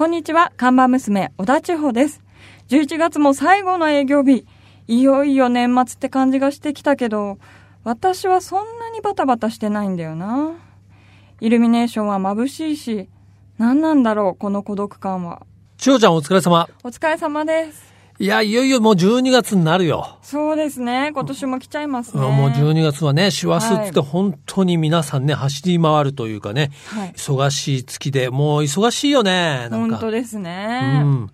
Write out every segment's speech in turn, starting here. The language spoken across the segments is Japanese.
こんにちは、看板娘、小田千穂です。11月も最後の営業日。いよいよ年末って感じがしてきたけど、私はそんなにバタバタしてないんだよな。イルミネーションは眩しいし、何なんだろう、この孤独感は。千代ちゃんお疲れ様。お疲れ様です。いや、いよいよもう12月になるよ。そうですね、今年も来ちゃいますね。もう12月はね、師走っては本当に皆さんね、走り回るというかね、はい忙しい月で、もう忙しいよね。なんか。本当ですうね。ん。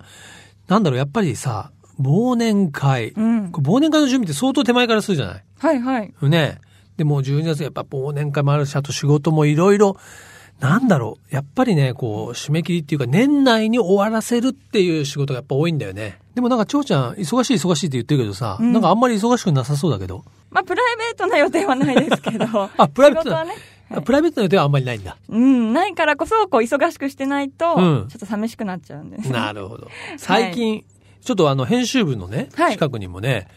なんだろう、やっぱりさ、忘年会。うん忘年会の準備って相当手前からするじゃない？はいはい。ね。でもう12月やっぱ忘年会もあるし、あと仕事もいろいろ、なんだろう。やっぱりね、こう、締め切りっていうか、年内に終わらせるっていう仕事がやっぱ多いんだよね。でもなんか、蝶ちゃん、忙しい忙しいって言ってるけどさ、うんなんかあんまり忙しくなさそうだけど。まあ、プライベートな予定はないですけど。あ、プライベートはね。はいプライベートの予定はあんまりないんだ。うん、ないからこそ、こう、忙しくしてないと、うんちょっと寂しくなっちゃうんです。なるほど。最近、ちょっとあの、編集部のね、はい近くにもね、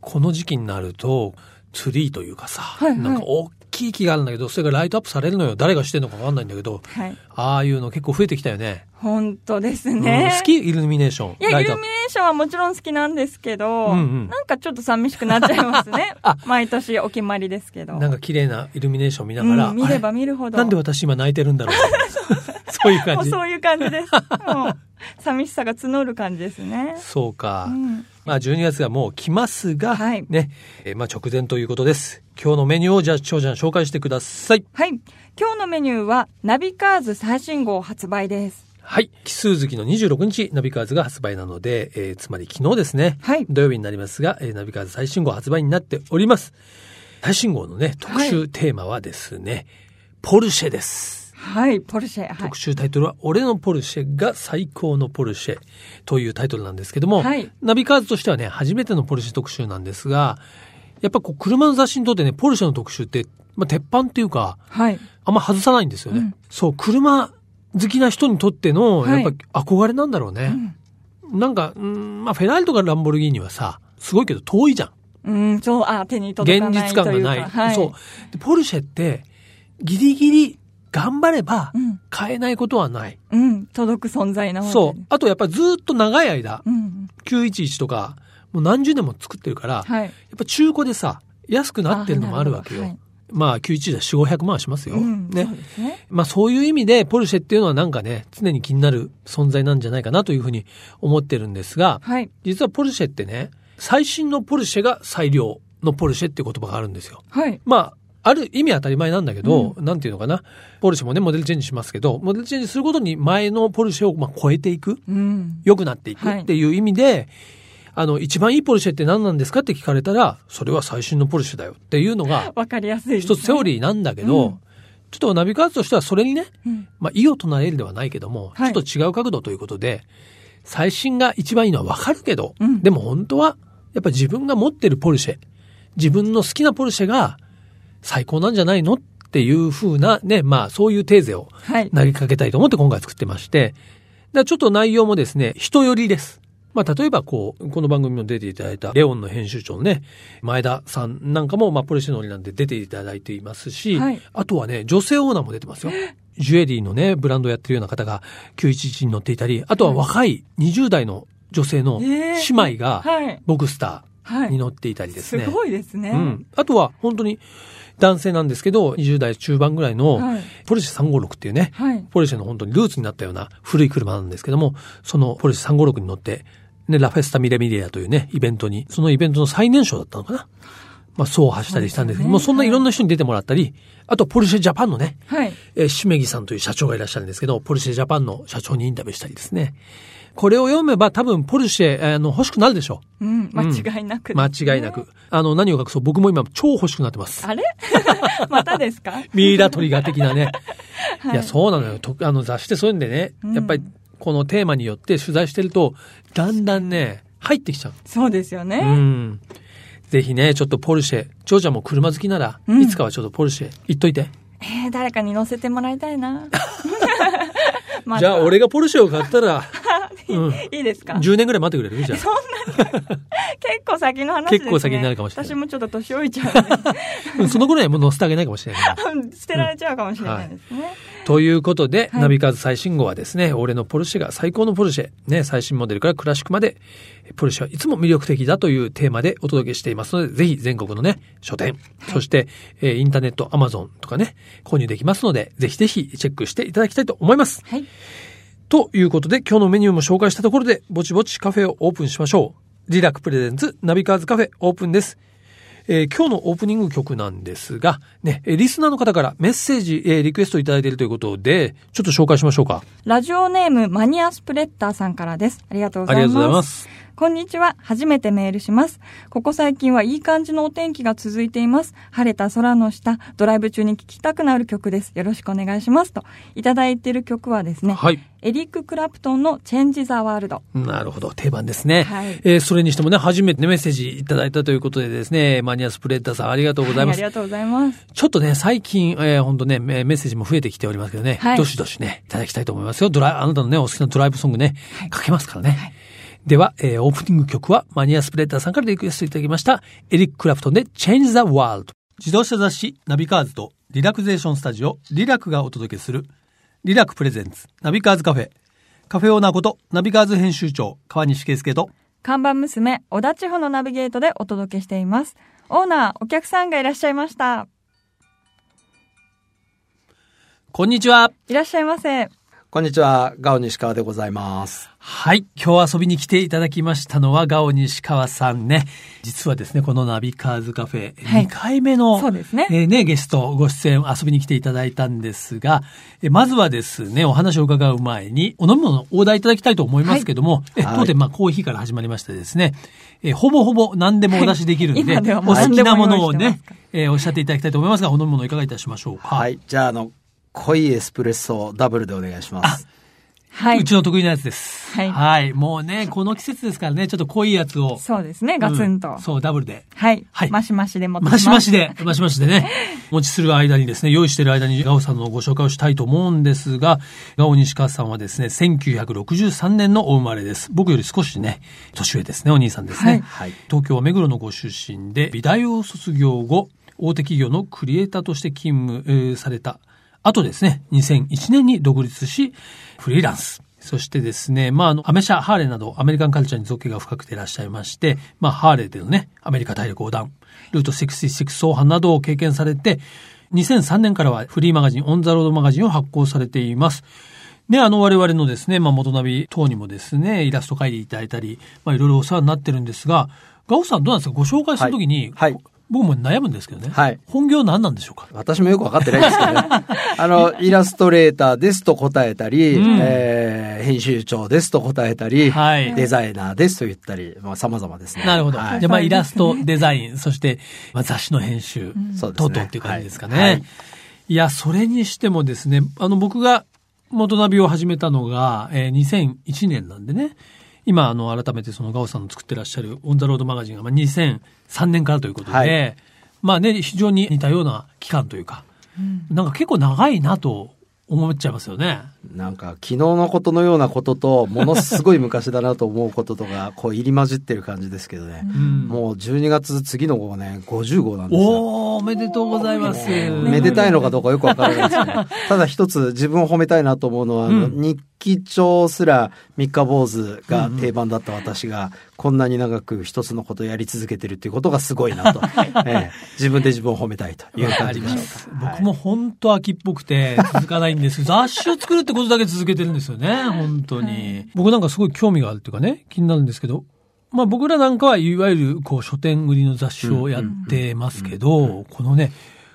この時期になると、ツリーというかさ、はいはいなんか大きい木があるんだけど、それがライトアップされるのよ。誰がしてんのかわかんないんだけど、はい。ああいうの結構増えてきたよね。本当ですうんね。好き？イルミネーション。いや、イルミネ。ーションはもちろん好きなんですけど、うんうんなんかちょっと寂しくなっちゃいますね あ。毎年お決まりですけど。なんか綺麗なイルミネーション見ながら、うん、見ればあ見るほど。れなんで私今泣いてるんだろう？そういうも感じ。うそういう感じです。もう寂しさが募る感じですね。そうか。うんまあ12月がもう来ますが、はいね、えーまあ直前ということです。今日のメニューをじゃあ、長ちゃん紹介してください。はい。今日のメニューは、ナビカーズ最新号発売です。はい。奇数月の26日、ナビカーズが発売なので、えーつまり昨日ですね。はい土曜日になりますが、えーナビカーズ最新号発売になっております。最新号のね、特集テーマはですね、ポルシェです。はい、ポルシェ。はい特。集タイトルは、俺のポルシェが最高のポルシェというタイトルなんですけども、はいナビカーズとしてはね、初めてのポルシェ特集なんですが、やっぱこう、車の雑誌にとってね、ポルシェの特集って、まあ、鉄板っていうか、はい。あんま外さないんですよね。うんそう、車好きな人にとっての、はいやっぱ憧れなんだろうね。なんか、うんまあ、フェラーリとかランボルギーニはさ、すごいけど遠いじゃん。うん、そう、あ、手に届か現ないというか。実感がない。はい。そう。でポルシェって、ギリギリ頑張ればうん、買えないことはない。うん、届く存在なわけそう。あとやっぱりずっと長い間、うん。911とか、もう何十年も作ってるから、はい。やっぱ中古でさ、安くなってるのもあるわけよ。まあ、911で4、500万はしますよ。うん、ねね。まあそういう意味で、ポルシェっていうのはなんかね、常に気になる存在なんじゃないかなというふうに思ってるんですが、はい。実はポルシェってね、最新のポルシェが最良のポルシェっていう言葉があるんですよ。はい。まあ、ある意味当たり前なんだけど、なんていうのかな。ポルシェもね、モデルチェンジしますけど、モデルチェンジすることに前のポルシェをまあ超えていく、うん。良くなっていくはい。っていう意味で、あの、一番いいポルシェって何なんですかって聞かれたら、それは最新のポルシェだよっていうのが、わかりやすい。一つセオリーなんだけど、うん。ちょっとナビカーズとしてはそれにね、うん。まあ、異を唱えるではないけども、はい。ちょっと違う角度ということで、最新が一番いいのはわかるけど、うん。でも本当は、やっぱ自分が持ってるポルシェ、自分の好きなポルシェが最高なんじゃないの？っていう風なね、まあそういうテーゼをはい。投げかけたいと思って今回作ってまして、だからちょっと内容もですね、人寄りです。まあ、例えばこう、この番組も出ていただいた、レオンの編集長のね、前田さんなんかも、まあ、ポルシェ乗りなんで出ていただいていますし、はいあとはね、女性オーナーも出てますよ。ジュエリーのね、ブランドをやってるような方が911に乗っていたり、あとは若い20代の女性のえ姉ー妹が、はい。ボクスタはい。ーに乗っていたりですね。すごいですね。うん。あとは、本当に男性なんですけど、20代中盤ぐらいのはい、ポルシェ356っていうね、はい。ポルシェの本当にルーツになったような古い車なんですけども、そのポルシェ356に乗って、ね、ラフェスタミレミレアというね、イベントに、そのイベントの最年少だったのかな。まあ、そうを走ったりしたんですけど、ねもうそんないろんな人に出てもらったり、あとポルシェジャパンのね、はい。えー、しめぎさんという社長がいらっしゃるんですけど、ポルシェジャパンの社長にインタビューしたりですね。これを読めば多分ポルシェ、あの、欲しくなるでしょうん。間違いなく、う。間違いなく。。あの、何を隠そう、僕も今超欲しくなってます。あれ？またですか？ミイラトリガー的なね。はいい、や、そうなのよ。とあの雑誌ってそういうんでね、うんやっぱりこのテーマによって取材してると、だんだんね、入ってきちゃう。そうですよね。うん。ぜひね、ちょっとポルシェ、ジョーちゃんも車好きなら、うんいつかはちょっとポルシェ行っといて。えー、誰かに乗せてもらいたいな。まじゃあ、俺がポルシェを買ったら、うん。いいですか？10年ぐらい待ってくれる？じゃあ。そんなに結構先の話ですね。結構先になるかもしれない私もちょっと年老いちゃうんでうんその頃にはもう乗せてあげないかもしれない。捨てられちゃうかもしれないですね。ということで、はいナビカーズ最新号はですね、俺のポルシェが最高のポルシェ、ね、最新モデルからクラシックまで、ポルシェはいつも魅力的だというテーマでお届けしていますので、ぜひ全国のね、書店、そして、えーインターネット、アマゾンとかね、購入できますので、ぜひぜひチェックしていただきたいと思います。はい。ということで、今日のメニューも紹介したところで、ぼちぼちカフェをオープンしましょう。リラク presents ナビカーズカフェオープンです。えー今日のオープニング曲なんですが、ね、えーリスナーの方からメッセージ、えーリクエストいただいているということで、ちょっと紹介しましょうか。ラジオネームマニアスプレッターさんからです。ありがとうごありがざいます。とうございます。こんにちは。初めてメールします。ここ最近はいい感じのお天気が続いています。晴れた空の下、ドライブ中に聴きたくなる曲です。よろしくお願いします。と、いただいている曲はですね、はい。エリック・クラプトンのチェンジ・ザ・ワールド。なるほど。定番ですね。はいえーそれにしてもね、初めてねメッセージいただいたということでですね、マニアスプレッダーさんありがとうございます。はいありがとうございます。ちょっとね、最近、えー、本当ね、メメッセージも増えてきておりますけどね、はいどしどしね、いただきたいと思いますよ。ドライ、あなたのね、お好きなドライブソングね、かけますからね。では、えーオープニング曲は、マニアスプレッダーさんからリクエストいただきました、エリック・クラプトンで Change the World。自動車雑誌ナビカーズとリラクゼーションスタジオリラクがお届けする、リラク presents ナビカーズカフェ。カフェオーナーこと、ナビカーズ編集長、川西圭介と、看板娘、小田千穂のナビゲートでお届けしています。オーナー、お客さんがいらっしゃいました。こんにちは。いらっしゃいませ。こんにちは、ガオ西川でございます。はい。今日遊びに来ていただきましたのは、ガオ西川さんね。実はですね、このナビカーズカフェ、はい2回目の、そうですねえーね、ゲストご出演遊びに来ていただいたんですが、えーまずはですね、お話を伺う前に、お飲み物のオーダーいただきたいと思いますけども、えはい当店、まあ、コーヒーから始まりましてですね、えーほぼほぼ何でもお出しできるんで、はおもう好きなものをねえーおっしゃっていただきたいと思いますが、お飲み物いかがいたしましょうか？はい。じゃあ、あの、濃いエスプレッソダブルでお願いします。はい。うちの得意なやつです。はいもうね、この季節ですからね、ちょっと濃いやつを。そうですね、ガツンと。うんそう、ダブルで。はい。はいマシマシで持ってきマます。シマシで、マシマシでね、持ちする間にですね、用意している間にガオさんのご紹介をしたいと思うんですが、ガオ西川さんはですね、1963年のお生まれです。僕より少しね、年上ですね、お兄さんですね。はいはい。東京は目黒のご出身で、美大を卒業後、大手企業のクリエイターとして勤務、えーされた後ですね、2001年に独立し、フリーランス。そしてですね、まあ、あの、アメ車、ハーレーなど、アメリカンカルチャーに造形が深くていらっしゃいまして、まあ、ハーレーでのね、アメリカ大陸横断、ルート66走破などを経験されて、2003年からはフリーマガジン、オンザロードマガジンを発行されています。ね、あの、我々のですね、まあ、元ナビ等にもですね、イラスト描いていただいたり、まあ、いろいろお世話になってるんですが、ガオさんどうなんですか？ご紹介するときに、はいはい僕も悩むんですけどね。はい。本業何なんでしょうか？私もよくわかってないですけどね。あの、イラストレーターですと答えたり、うん。えー編集長ですと答えたり、はい。デザイナーですと言ったり、まあ、様々ですね。なるほど。はい。じゃあ、まあ、イラスト、デザイン、そして、まあ、雑誌の編集、そうですね。等々っていう感じですかね。はい。はい。い、や、それにしてもですね、あの、僕が元ナビを始めたのが、えー2001年なんでね、今、あの、改めてそのガオさんの作ってらっしゃるオンザロードマガジンが、まあ、2003年からということで、はい。まあね、非常に似たような期間というか、なんか結構長いなと思っちゃいますよね。なんか、昨日のことのようなことと、ものすごい昔だなと思うこととか、こう入り混じってる感じですけどね。うんもう12月次の号ね、50号なんですよ。おー、おめでとうございます。めでたいのかどうかよくわからないですけど、ただ一つ自分を褒めたいなと思うのは、うん日記帳すら三日坊主が定番だった私が、こんなに長く一つのことをやり続けてるっていうことがすごいなと、ええ。自分で自分を褒めたいという感じでしょうか。僕も本当秋っぽくて続かないんです。雑誌を作るってことだけ続けてるんですよね、本当に。僕なんかすごい興味があるっていうかね、気になるんですけど、まあ僕らなんかはいわゆるこう書店売りの雑誌をやってますけど、このね、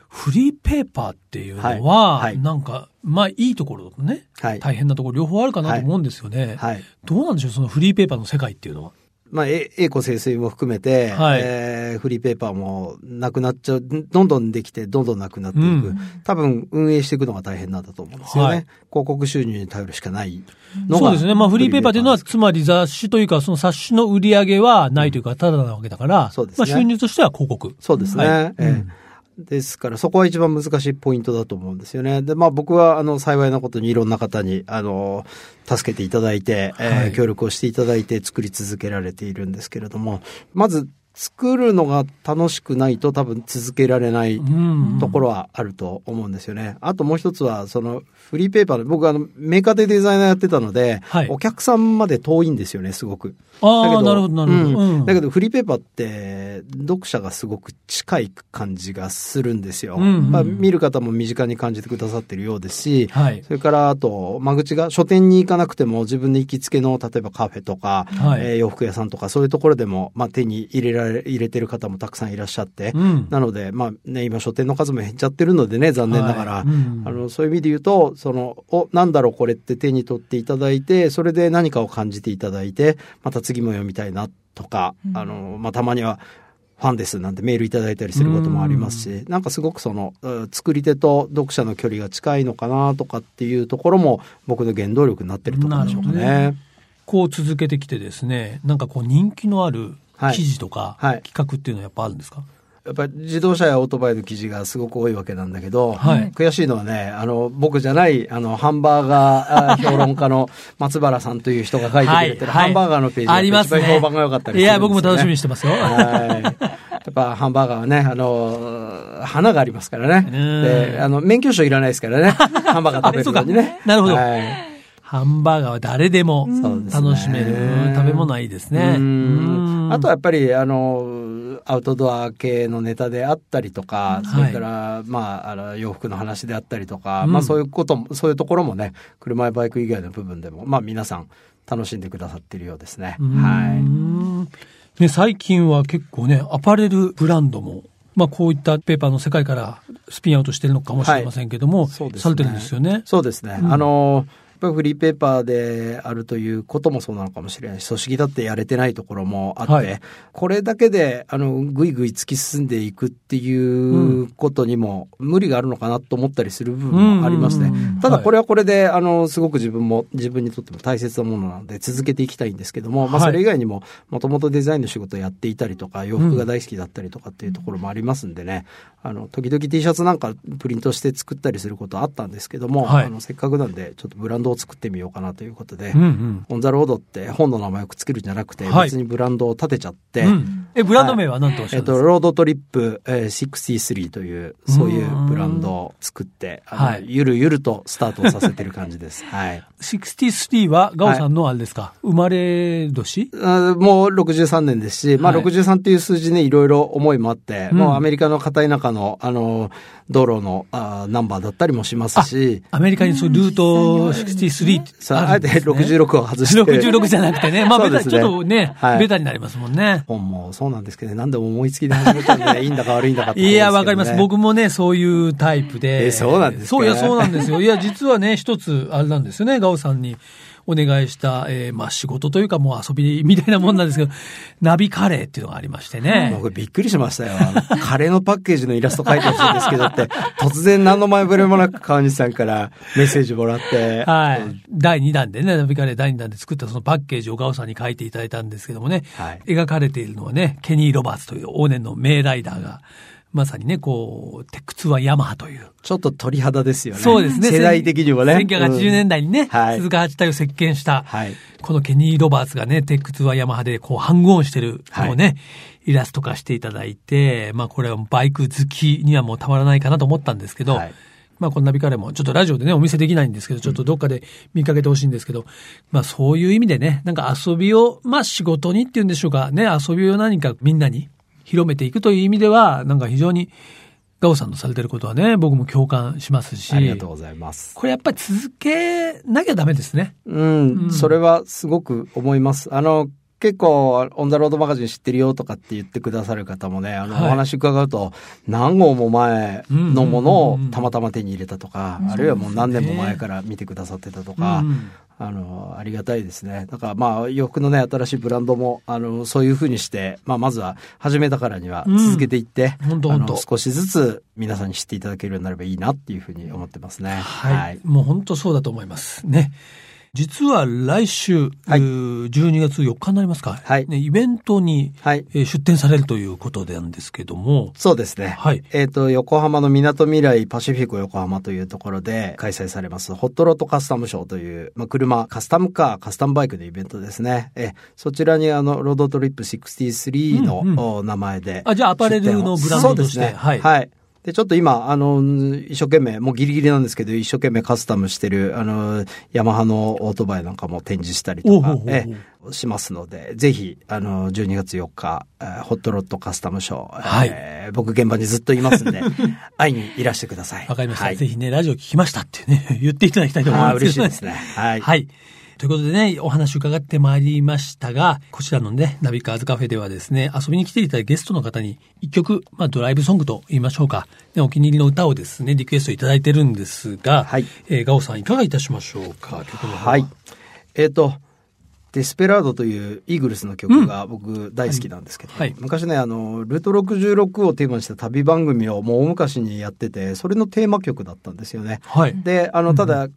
フリーペーパーっていうのは、はい。はい。なんか、まあいいところとね、はい。大変なところ両方あるかなと思うんですよね。はい。どうなんでしょう、そのフリーペーパーの世界っていうのは。まあ、え栄枯盛衰も含めて、はいえーフリーペーパーもなくなっちゃう、どんどんできて、どんどんなくなっていく。うん多分、運営していくのが大変なんだと思うんですよね。はい広告収入に頼るしかないのが。そうですね。まあフリーペーパーというのは、つまり雑誌というか、その冊子の売り上げはないというか、ただなわけだから、そうですねまあ収入としては広告。そうですね。はいええですから、そこは一番難しいポイントだと思うんですよね。で、まあ僕は、あの、幸いなことにいろんな方に、あの、助けていただいて、えーはい協力をしていただいて作り続けられているんですけれども、まず、作るのが楽しくないと多分続けられないうんところはあると思うんですよね。あともう一つは、そのフリーペーパーで、僕あのメーカーでデザイナーやってたので、はいお客さんまで遠いんですよね、すごく。ああ、なるほど、なるほど。うんうんだけどフリーペーパーって読者がすごく近い感じがするんですよ。うんうんまあ、見る方も身近に感じてくださってるようですし、はい。それからあと間口が書店に行かなくても自分で行きつけの例えばカフェとか、はいえー洋服屋さんとかそういうところでも、まあ、手に入れられ入れてる方もたくさんいらっしゃって、うん。なので、まあね、今書店の数も減っちゃってるのでね、残念ながら。はいうんあの、そういう意味で言うと、その、お、なんだろうこれって手に取っていただいて、それで何かを感じていただいて、また次も読みたいなとか、うんあの、まあ、たまには、ファンですなんてメールいただいたりすることもありますし、なんかすごくその、うん作り手と読者の距離が近いのかなとかっていうところも僕の原動力になってるところでしょうかなるほどね。こう続けてきてですね、なんかこう人気のあるはい記事とか、はい企画っていうのはやっぱあるんですか？やっぱり自動車やオートバイの記事がすごく多いわけなんだけど、はい悔しいのはね、あの、僕じゃない、あの、ハンバーガーあ 評論家の松原さんという人が書いてくれてる、ハンバーガーのページがありますね。一番評判が良かったりするんい。や、僕も楽しみにしてますよ。はい。やっぱハンバーガーはね、あの、花がありますからね。うんで、あの、免許証いらないですからね。ハンバーガー食べるのにね。なるほどはいハンバーガーは誰でも楽しめる、うん食べ物はいいですね。あとはやっぱり、あの、アウトドア系のネタであったりとか、いそれから、まあ、あの洋服の話であったりとか、うんまあそういうことも、そういうところもね、車やバイク以外の部分でも、まあ皆さん楽しんでくださってるようですね。はい。い。ね、最近は結構ね、アパレルブランドも、まあこういったペーパーの世界からスピンアウトしてるのかもしれませんけども、はいそうですねされてるんですよね。そうですね。うんあの、やっぱりフリーペーパーであるということもそうなのかもしれないし、組織だってやれてないところもあって、はい。これだけで、あの、ぐいぐい突き進んでいくっていうことにも無理があるのかなと思ったりする部分もありまして、うん。ただこれはこれで、あの、すごく自分も、自分にとっても大切なものなので続けていきたいんですけども、まあはいそれ以外にも、もともとデザインの仕事をやっていたりとか、洋服が大好きだったりとかっていうところもありますんでね、あの、時々 T シャツなんかプリントして作ったりすることあったんですけども、はい。あの、せっかくなんで、ちょっとブランドを作ってみようかなということで、うんうん。オンザロードって本の名前をくっつけるんじゃなくて、はい別にブランドを立てちゃって、うんえ、ブランド名は何とおっしゃえっと、るんですか、ロードトリップ、えー、63という、そういうブランドを作って、はい。ゆるゆるとスタートをさせてる感じです。はい。63はガオさんのあれですか、生まれ年？あもう63年ですし、まあはい。63っていう数字ね、いろいろ思いもあって、うん。もうアメリカの片田舎の、あの、道路のあナンバーだったりもしますし、アメリカにそうルート63ってさあ、あえてあるんです、ね。66を外して。66じゃなくてね。まあ、ベタ、ちょっとね、はい。ベタになりますもんね。本もそうなんですけどね、何でも思いつきで始めたんで、いいんだか悪いんだかってところいや、わかります。僕もね、そういうタイプで。えそうなんですか？そういや、そうなんですよ。いや、実はね、一つ、あれなんですよね、ガオさんにお願いした、えーまあ仕事というかもう遊びみたいなもんなんですけど、ナビカレーっていうのがありましてね。僕びっくりしましたよ。カレーのパッケージのイラスト描いてほしいんですけどって、突然何の前触れもなく川西さんからメッセージもらって、はい。第2弾でね、ナビカレー第2弾で作ったそのパッケージをガオさんに書いていただいたんですけどもね、はい描かれているのはね、ケニー・ロバーツという往年の名ライダーが、まさにね、こう、テックツはヤマハという。ちょっと鳥肌ですよね。そうですね。世代的にもね。1980年代にね、はい鈴鹿八体を席巻した、はいこのケニー・ロバーツがね、テックツはヤマハでこう、ハングオンしてるのをね、イラスト化していただいて、まあこれはバイク好きにはもうたまらないかなと思ったんですけど、はいまあこのナビカレーもちょっとラジオでね、お見せできないんですけど、ちょっとどっかで見かけてほしいんですけど、まあそういう意味でね、なんか遊びを、まあ仕事にっていうんでしょうか、ね、遊びを何かみんなに広めていくという意味では、なんか非常に、ガオさんのされてることはね、僕も共感しますし、ありがとうございます。これやっぱり続けなきゃダメですね。うん、うんそれはすごく思います。あの、結構、オンザロードマガジン知ってるよとかって言ってくださる方もね、あの、はいお話伺うと、何号も前のものをたまたま手に入れたとか、うんあるいはもう何年も前から見てくださってたとか、うんあの、ありがたいですね。だからまあ、洋服のね、新しいブランドも、あの、そういうふうにして、まあ、まずは始めたからにはうん続けていって、ほん少しずつ皆さんに知っていただけるようになればいいなっていうふうに思ってますね。はい。もう本当そうだと思います。ね。実は来週、はい12月4日になりますか。はいね、イベントに、はい。えー出展されるということなんですけども。そうですね。はいえっ、と、横浜の港未来パシフィコ横浜というところで開催されます、ホットロットカスタムショーという、まあ、車、カスタムカー、カスタムバイクのイベントですね。えそちらにあの、ロードトリップ63の、うんうんお名前で。あじゃあアパレルのブランドとしてそうですね。はいはい。で、ちょっと今、あの、一生懸命、もうギリギリなんですけど、一生懸命カスタムしてる、あの、ヤマハのオートバイなんかも展示したりとかえしますので、ぜひ、あの、12月4日、えーホットロットカスタムショー、はいえー僕現場にずっといますんで、会いにいらしてください。わかりました、はい、ぜひね、ラジオ聞きましたってね、言っていただきたいと思います嬉しいですね。はい。はい。ということでね、お話伺ってまいりましたが、こちらのね、ナビカーズカフェではですね、遊びに来ていただいたゲストの方に一曲、まあドライブソングと言いましょうか、ね、お気に入りの歌をですね、リクエストいただいてるんですが、はいえーガオさんいかがいたしましょうか、曲の方はい。えっ、と、デスペラードというイーグルスの曲が僕大好きなんですけど、はいはい昔ね、あの、ルート66をテーマにした旅番組をもう大昔にやってて、それのテーマ曲だったんですよね。はい。で、あの、ただ、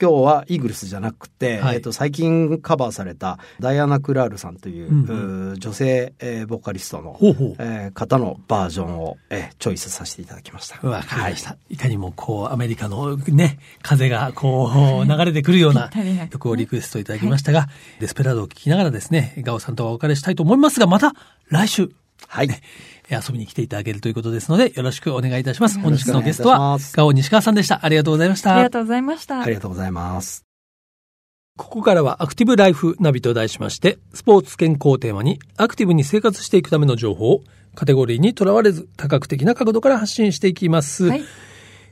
今日はイーグルスじゃなくて、はいえっと、最近カバーされたダイアナ・クラールさんという、うんうー女性、えーボーカリストの、ほうほう。えー方のバージョンを、えーチョイスさせていただきました。わかりました。い、かにもこう、アメリカのね、風がこう、流れてくるような曲をリクエストいただきましたが、デスペラードを聴きながらですね、ガオさんとはお別れしたいと思いますが、また来週、はい。え遊びに来ていただけるということですので、よろしくお願いいたします。よ本日ろしくお願いいたしのゲストはガオ西川さんでした。ありがとうございましたありが。とうございました。ありがとうございます。ここからはアクティブライフナビと題しまして、スポーツ健康をテーマに、アクティブに生活していくための情報を、カテゴリーにとらわれず、多角的な角度から発信していきます。はい。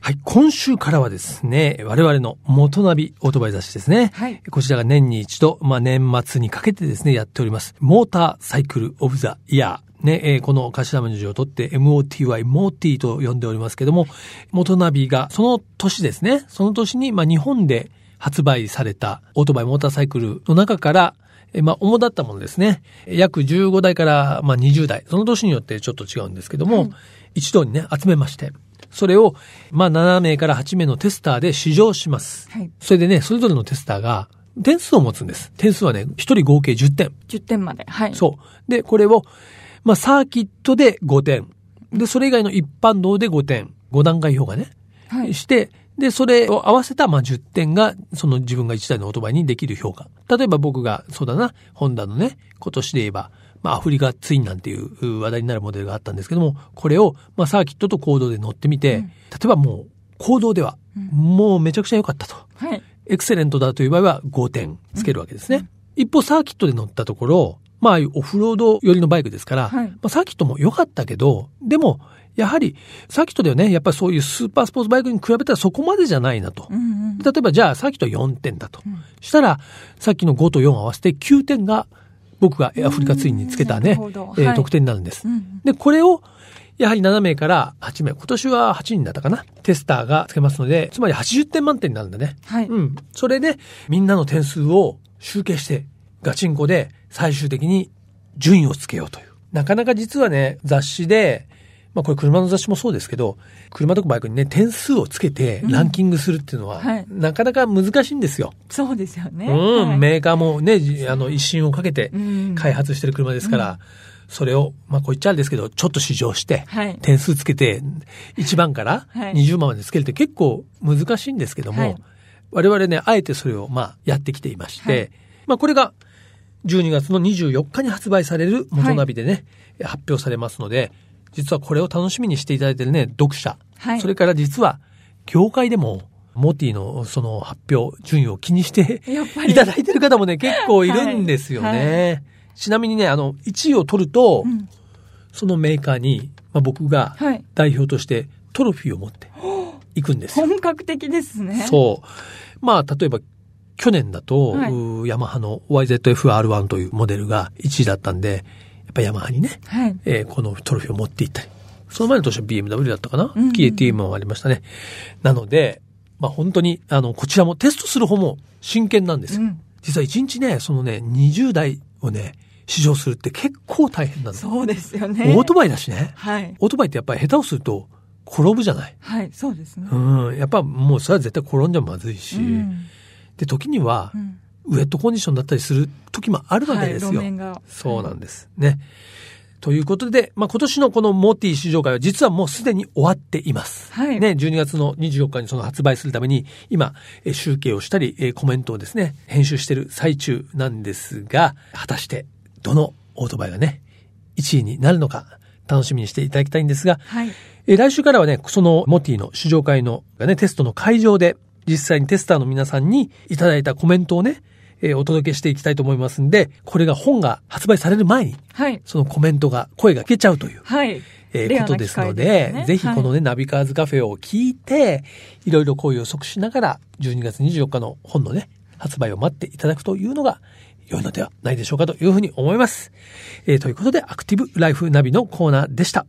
はい、今週からはですね、我々の元ナビオートバイ雑誌ですね。はいこちらが年に一度、まあ、年末にかけてですね、やっております。モーターサイクルオブザイヤー。ね、えーこの頭文字を取って MOTY、モーティと呼んでおりますけども、元ナビがその年ですね、その年に、まあ、日本で発売されたオートバイモーターサイクルの中から、えーまあ、主だったものですね。約15台から、まあ、20台。その年によってちょっと違うんですけども、一度にね、集めまして、それを、まあ、7名から8名のテスターで試乗します。はい。それでね、それぞれのテスターが点数を持つんです。点数はね、1人合計10点。10点まで。はい。そう。で、これを、まあ、サーキットで5点。で、それ以外の一般道で5点。5段階評価ね。はい。して、で、それを合わせた、まあ、10点が、その自分が1台のオートバイにできる評価。例えば僕が、そうだな、ホンダのね、今年で言えば、まあ、アフリカツインなんていう話題になるモデルがあったんですけども、これを、まあ、サーキットと行動で乗ってみて、うん例えばもう、行動では、もうめちゃくちゃ良かったと。はい。エクセレントだという場合は5点つけるわけですね。一方、サーキットで乗ったところ、まあ、オフロード寄りのバイクですから、はいまあ、サーキットも良かったけど、でも、やはり、サーキットではね、やっぱりそういうスーパースポーツバイクに比べたらそこまでじゃないなと。うんうん。例えば、じゃあ、サーキット4点だと。んしたら、さっきの5と4を合わせて9点が、僕がアフリカツインにつけたねえー得点になるんです。うんで、これを、やはり7名から8名、今年は8人だったかな、テスターがつけますので、つまり80点満点になるんだね。はい。うん。それで、みんなの点数を集計して、ガチンコで最終的に順位をつけようという。なかなか実はね、雑誌で、まあこれ車の雑誌もそうですけど、車とかバイクにね、点数をつけてランキングするっていうのは、はい。なかなか難しいんですよ。そうですよね。うん、はい。メーカーもね、じあの、一心をかけてうん。開発してる車ですから、それを、まあ、こう言っちゃあれですけど、ちょっと試乗して、はい。点数つけて、1番からはい。20番までつけるって結構難しいんですけども、はい。我々ね、あえてそれを、まあ、やってきていまして、はい。まあ、これが、12月の24日に発売される元ナビでね、発表されますので、実はこれを楽しみにしていただいてるね、読者、はい。それから実は、業界でも、モティのその発表、順位を気にしていただいてる方もね、結構いるんですよね。はい。ちなみにね、あの、1位を取ると、うん。そのメーカーに、まあ、僕がはい。代表としてトロフィーを持って行くんですよ。本格的ですね。そう。まあ、例えば、去年だと、はいヤマハの YZF-R1 というモデルが1位だったんで、やっぱヤマハにね、はい。えーこのトロフィーを持って行ったり。その前の年は BMW だったかな、うんうん ?KTM もありましたね。なので、まあ本当に、あの、こちらもテストする方も真剣なんですよ。うん実は1日ね、そのね、20台をね、試乗するって結構大変なんですよ。そうですよね。オートバイだしね。はい。オートバイってやっぱり下手をすると転ぶじゃない。はい、そうですね。うん。やっぱもうそれは絶対転んじゃまずいし。うんで、時には、うんウェットコンディションだったりする時もあるわけですよ。はい。そうなんです。ね。ということで、まあ、今年のこのモティ試乗会は実はもうすでに終わっています。はいね、12月の24日にその発売するために、今、えー集計をしたり、えーコメントをですね、編集している最中なんですが、果たして、どのオートバイがね、1位になるのか、楽しみにしていただきたいんですが、はい。えー来週からはね、そのモティの試乗会の、がね、テストの会場で、実際にテスターの皆さんにいただいたコメントをね、えーお届けしていきたいと思いますんで、これが本が発売される前に、はい。そのコメントが、声が聞けちゃうという、はい。えーことですので、ねぜひこのね、ナビカーズカフェを聞いて、いろいろこう予測しながら、12月24日の本のね、発売を待っていただくというのが、良いのではないでしょうかというふうに思います。えーということで、アクティブライフナビのコーナーでした。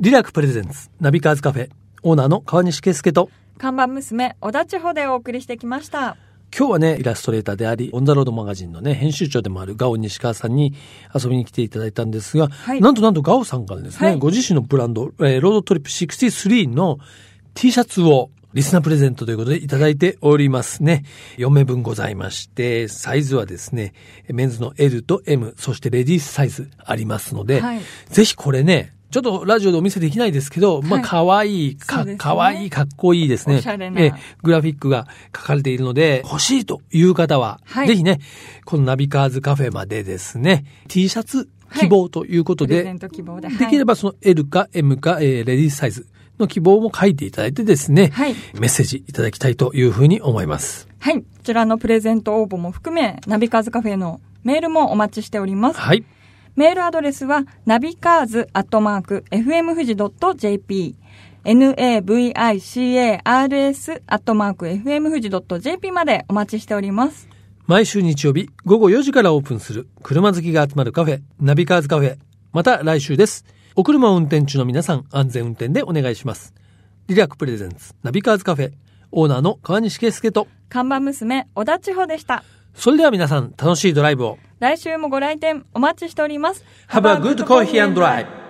リラク presents、ナビカーズカフェ、オーナーの川西圭介と、看板娘、小田地方でお送りしてきました。今日はね、イラストレーターであり、オンザロードマガジンのね、編集長でもあるガオ西川さんに遊びに来ていただいたんですが、はいなんとなんとガオさんからですね、はいご自身のブランド、えーロードトリップ63の T シャツをリスナープレゼントということでいただいておりますね。4名分ございまして、サイズはですね、メンズの L と M、そしてレディースサイズありますので、はいぜひこれね、ちょっとラジオでお見せできないですけど、まあ、はい可愛い、かそうですね、可愛い、かっこいいですね。おしゃれなえグラフィックが書かれているので、欲しいという方は、はいぜひね、このナビカーズカフェまでですね、T シャツ希望ということで、で。できればその L か M か、えーレディースサイズの希望も書いていただいてですね、はいメッセージいただきたいというふうに思います。はい。こちらのプレゼント応募も含め、ナビカーズカフェのメールもお待ちしております。はい。メールアドレスは、ナビカーズアットマーク、fm 富士 .jp、navicars アットマーク、 fmfuji.jp までお待ちしております。毎週日曜日午後4時からオープンする車好きが集まるカフェ、ナビカーズカフェ。また来週です。お車を運転中の皆さん、安全運転でお願いします。リラク presents、ナビカーズカフェ、オーナーの川西圭介と、看板娘、小田千穂でした。それでは皆さん、楽しいドライブを。来週もご来店お待ちしております。Have a good coffee and drive!